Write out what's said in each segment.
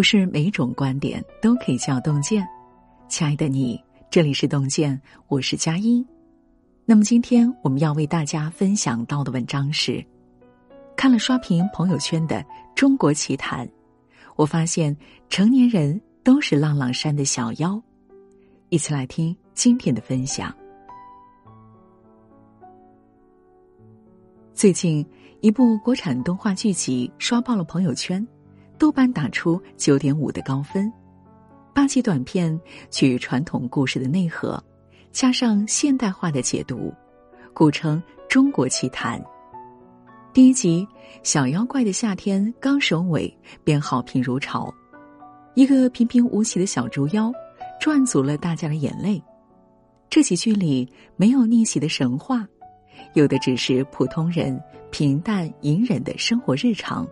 不是每种观点都可以叫洞见。亲爱的你，这里是洞见，我是佳音。那么今天我们要为大家分享到的文章是：看了刷屏朋友圈的中国奇谈，我发现成年人都是浪浪山的小妖。一起来听今天的分享。最近，一部国产动画剧集刷爆了朋友圈，豆瓣打出九点五的高分。八集短片取传统故事的内核，加上现代化的解读，古称中国奇谈。第一集《小妖怪的夏天》刚首尾便好评如潮，一个平平无奇的小猪妖，赚足了大家的眼泪。这几剧里没有逆袭的神话。有的只是普通人平淡隐忍的生活日常。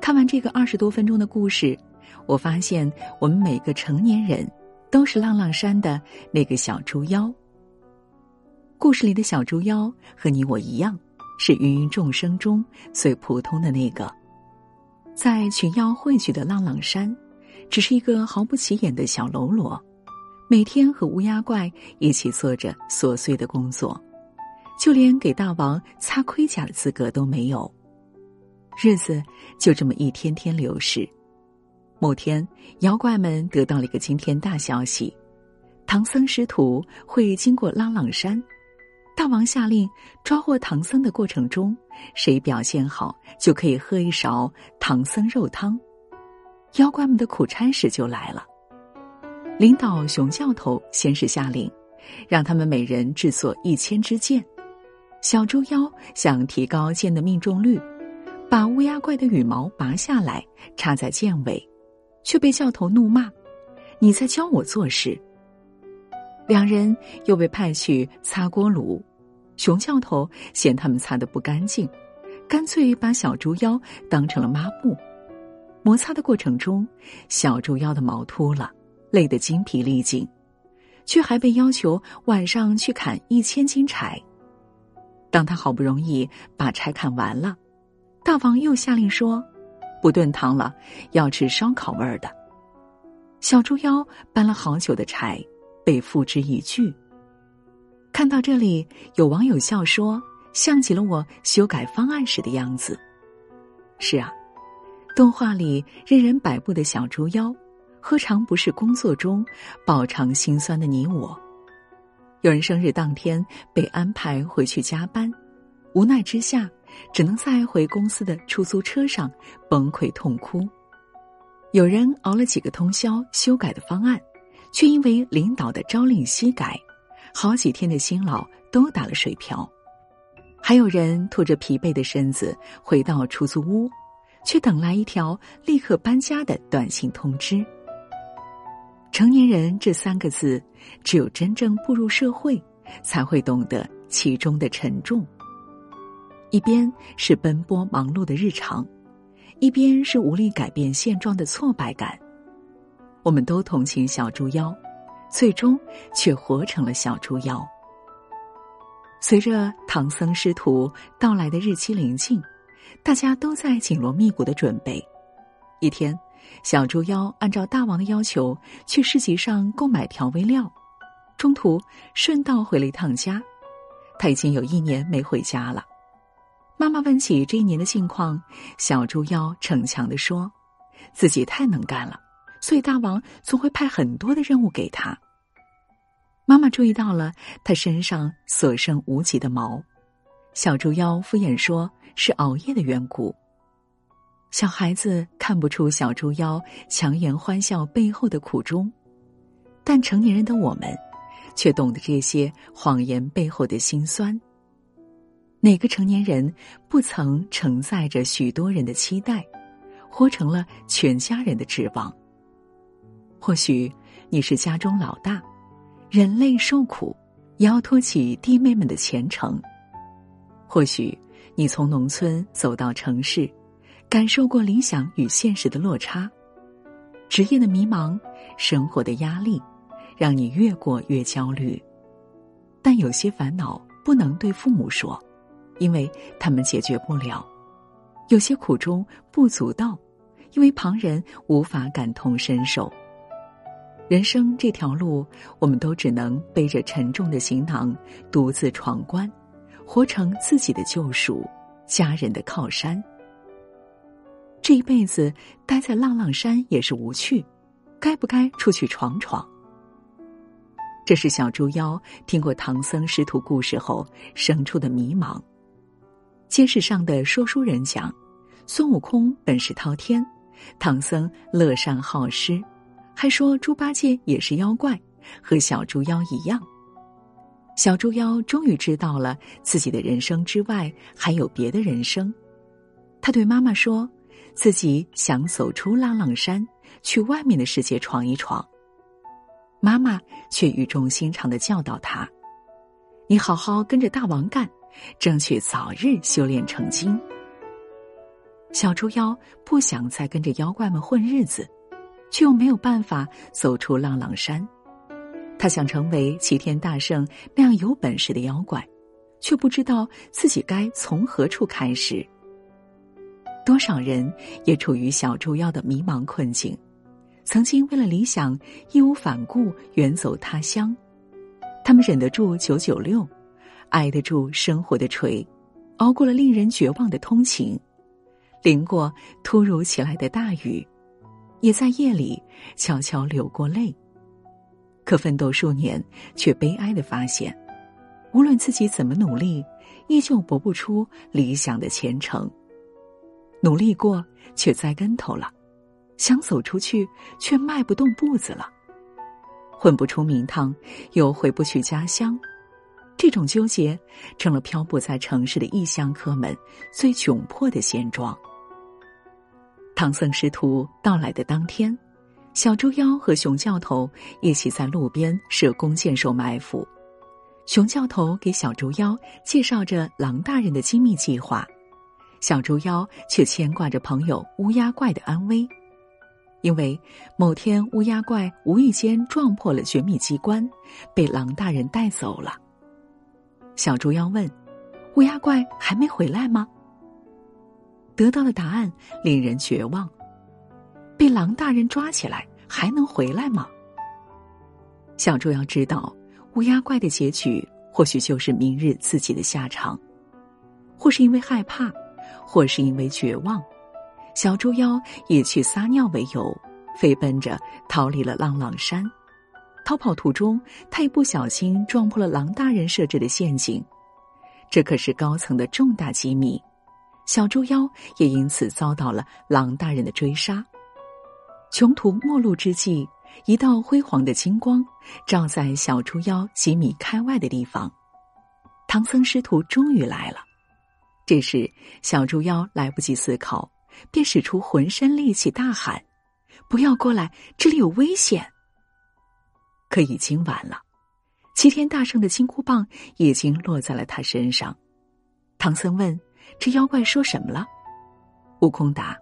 看完这个二十多分钟的故事，我发现我们每个成年人都是浪浪山的那个小猪妖。故事里的小猪妖和你我一样，是芸芸众生中最普通的那个，在群妖汇聚的浪浪山，只是一个毫不起眼的小喽啰，每天和乌鸦怪一起做着琐碎的工作。就连给大王擦盔甲的资格都没有，日子就这么一天天流逝。某天，妖怪们得到了一个惊天大消息：唐僧师徒会经过拉朗山。大王下令，抓获唐僧的过程中，谁表现好，就可以喝一勺唐僧肉汤。妖怪们的苦差事就来了。领导熊教头先是下令，让他们每人制作一千支箭。小猪妖想提高箭的命中率，把乌鸦怪的羽毛拔下来插在剑尾，却被教头怒骂：“你在教我做事。”两人又被派去擦锅炉，熊教头嫌他们擦的不干净，干脆把小猪妖当成了抹布。摩擦的过程中，小猪妖的毛秃了，累得精疲力尽，却还被要求晚上去砍一千斤柴。当他好不容易把柴砍完了，大王又下令说：“不炖汤了，要吃烧烤味儿的。”小猪妖搬了好久的柴，被付之一炬。看到这里，有网友笑说：“像极了我修改方案时的样子。”是啊，动画里任人摆布的小猪妖，何尝不是工作中饱尝辛酸的你我？有人生日当天被安排回去加班，无奈之下，只能在回公司的出租车上崩溃痛哭。有人熬了几个通宵修改的方案，却因为领导的朝令夕改，好几天的辛劳都打了水漂。还有人拖着疲惫的身子回到出租屋，却等来一条立刻搬家的短信通知。成年人这三个字，只有真正步入社会，才会懂得其中的沉重。一边是奔波忙碌的日常，一边是无力改变现状的挫败感。我们都同情小猪妖，最终却活成了小猪妖。随着唐僧师徒到来的日期临近，大家都在紧锣密鼓的准备。一天。小猪妖按照大王的要求去市集上购买调味料，中途顺道回了一趟家。他已经有一年没回家了。妈妈问起这一年的近况，小猪妖逞强的说：“自己太能干了，所以大王总会派很多的任务给他。”妈妈注意到了他身上所剩无几的毛，小猪妖敷衍说：“是熬夜的缘故。”小孩子看不出小猪妖强颜欢笑背后的苦衷，但成年人的我们，却懂得这些谎言背后的辛酸。哪个成年人不曾承载着许多人的期待，活成了全家人的指望？或许你是家中老大，忍泪受苦，也要托起弟妹们的前程；或许你从农村走到城市。感受过理想与现实的落差，职业的迷茫，生活的压力，让你越过越焦虑。但有些烦恼不能对父母说，因为他们解决不了；有些苦衷不足道，因为旁人无法感同身受。人生这条路，我们都只能背着沉重的行囊，独自闯关，活成自己的救赎，家人的靠山。这一辈子待在浪浪山也是无趣，该不该出去闯闯？这是小猪妖听过唐僧师徒故事后生出的迷茫。街市上的说书人讲，孙悟空本事滔天，唐僧乐善好施，还说猪八戒也是妖怪，和小猪妖一样。小猪妖终于知道了自己的人生之外还有别的人生，他对妈妈说。自己想走出浪浪山，去外面的世界闯一闯。妈妈却语重心长的教导他：“你好好跟着大王干，争取早日修炼成精。”小猪妖不想再跟着妖怪们混日子，却又没有办法走出浪浪山。他想成为齐天大圣那样有本事的妖怪，却不知道自己该从何处开始。多少人也处于小猪妖的迷茫困境，曾经为了理想义无反顾远走他乡，他们忍得住九九六，挨得住生活的锤，熬过了令人绝望的通勤，淋过突如其来的大雨，也在夜里悄悄流过泪。可奋斗数年，却悲哀的发现，无论自己怎么努力，依旧搏不出理想的前程。努力过，却栽跟头了；想走出去，却迈不动步子了。混不出名堂，又回不去家乡，这种纠结成了漂泊在城市的异乡客们最窘迫的现状。唐僧师徒到来的当天，小猪妖和熊教头一起在路边设弓箭手埋伏。熊教头给小猪妖介绍着狼大人的机密计划。小猪妖却牵挂着朋友乌鸦怪的安危，因为某天乌鸦怪无意间撞破了绝密机关，被狼大人带走了。小猪妖问：“乌鸦怪还没回来吗？”得到的答案令人绝望：“被狼大人抓起来还能回来吗？”小猪妖知道，乌鸦怪的结局或许就是明日自己的下场，或是因为害怕。或是因为绝望，小猪妖以去撒尿为由，飞奔着逃离了浪浪山。逃跑途中，他一不小心撞破了狼大人设置的陷阱，这可是高层的重大机密。小猪妖也因此遭到了狼大人的追杀。穷途末路之际，一道辉煌的金光照在小猪妖几米开外的地方，唐僧师徒终于来了。这时，小猪妖来不及思考，便使出浑身力气大喊：“不要过来，这里有危险！”可已经晚了，齐天大圣的金箍棒已经落在了他身上。唐僧问：“这妖怪说什么了？”悟空答：“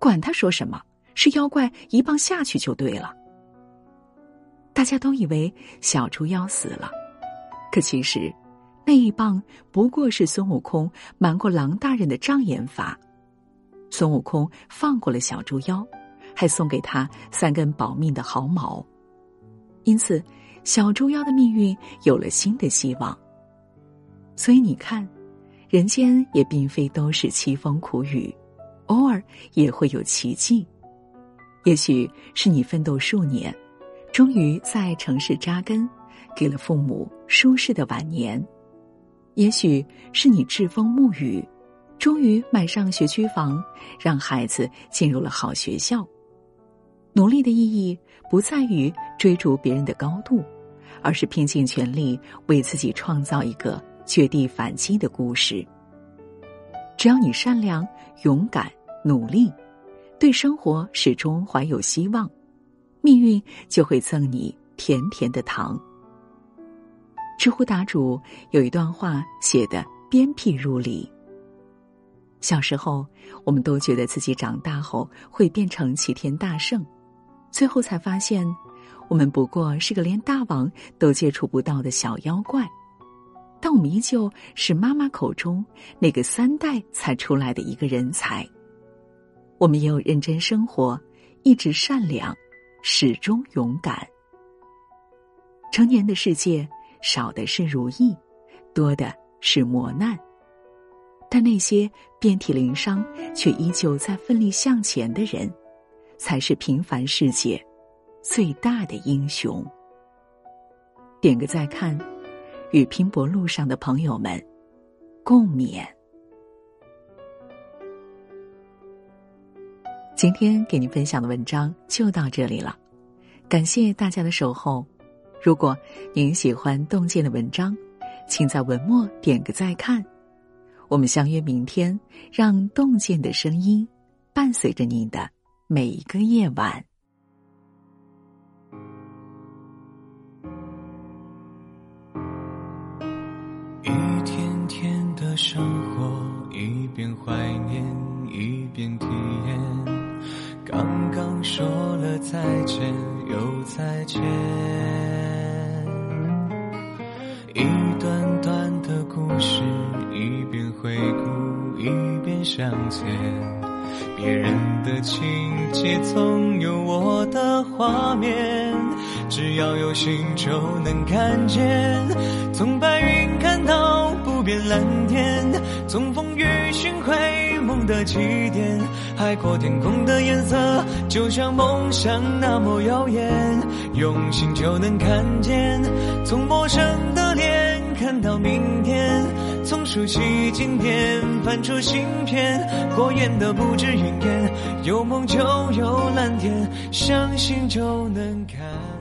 管他说什么，是妖怪一棒下去就对了。”大家都以为小猪妖死了，可其实。那一棒不过是孙悟空瞒过狼大人的障眼法，孙悟空放过了小猪妖，还送给他三根保命的毫毛，因此小猪妖的命运有了新的希望。所以你看，人间也并非都是凄风苦雨，偶尔也会有奇迹。也许是你奋斗数年，终于在城市扎根，给了父母舒适的晚年。也许是你栉风沐雨，终于买上学区房，让孩子进入了好学校。努力的意义不在于追逐别人的高度，而是拼尽全力为自己创造一个绝地反击的故事。只要你善良、勇敢、努力，对生活始终怀有希望，命运就会赠你甜甜的糖。知乎答主有一段话写的鞭辟入里。小时候，我们都觉得自己长大后会变成齐天大圣，最后才发现，我们不过是个连大王都接触不到的小妖怪。但我们依旧是妈妈口中那个三代才出来的一个人才。我们也有认真生活、一直善良、始终勇敢。成年的世界，少的是如意，多的是磨难。但那些遍体鳞伤却依旧在奋力向前的人，才是平凡世界最大的英雄。点个再看，与拼搏路上的朋友们共勉。今天给您分享的文章就到这里了，感谢大家的守候。如果您喜欢洞见的文章，请在文末点个再看。我们相约明天，让洞见的声音伴随着你的每一个夜晚。一天天的生活一边怀念一边体验，刚刚说了再见又再见，一段段的故事一边回顾一边向前，别人的情节总有我的画面，只要有心就能看见，从白云看到。不变蓝天，从风雨寻回梦的起点，海阔天空的颜色，就像梦想那么耀眼。用心就能看见，从陌生的脸看到明天，从熟悉经典翻出新篇，过眼的不止云烟，有梦就有蓝天，相信就能看。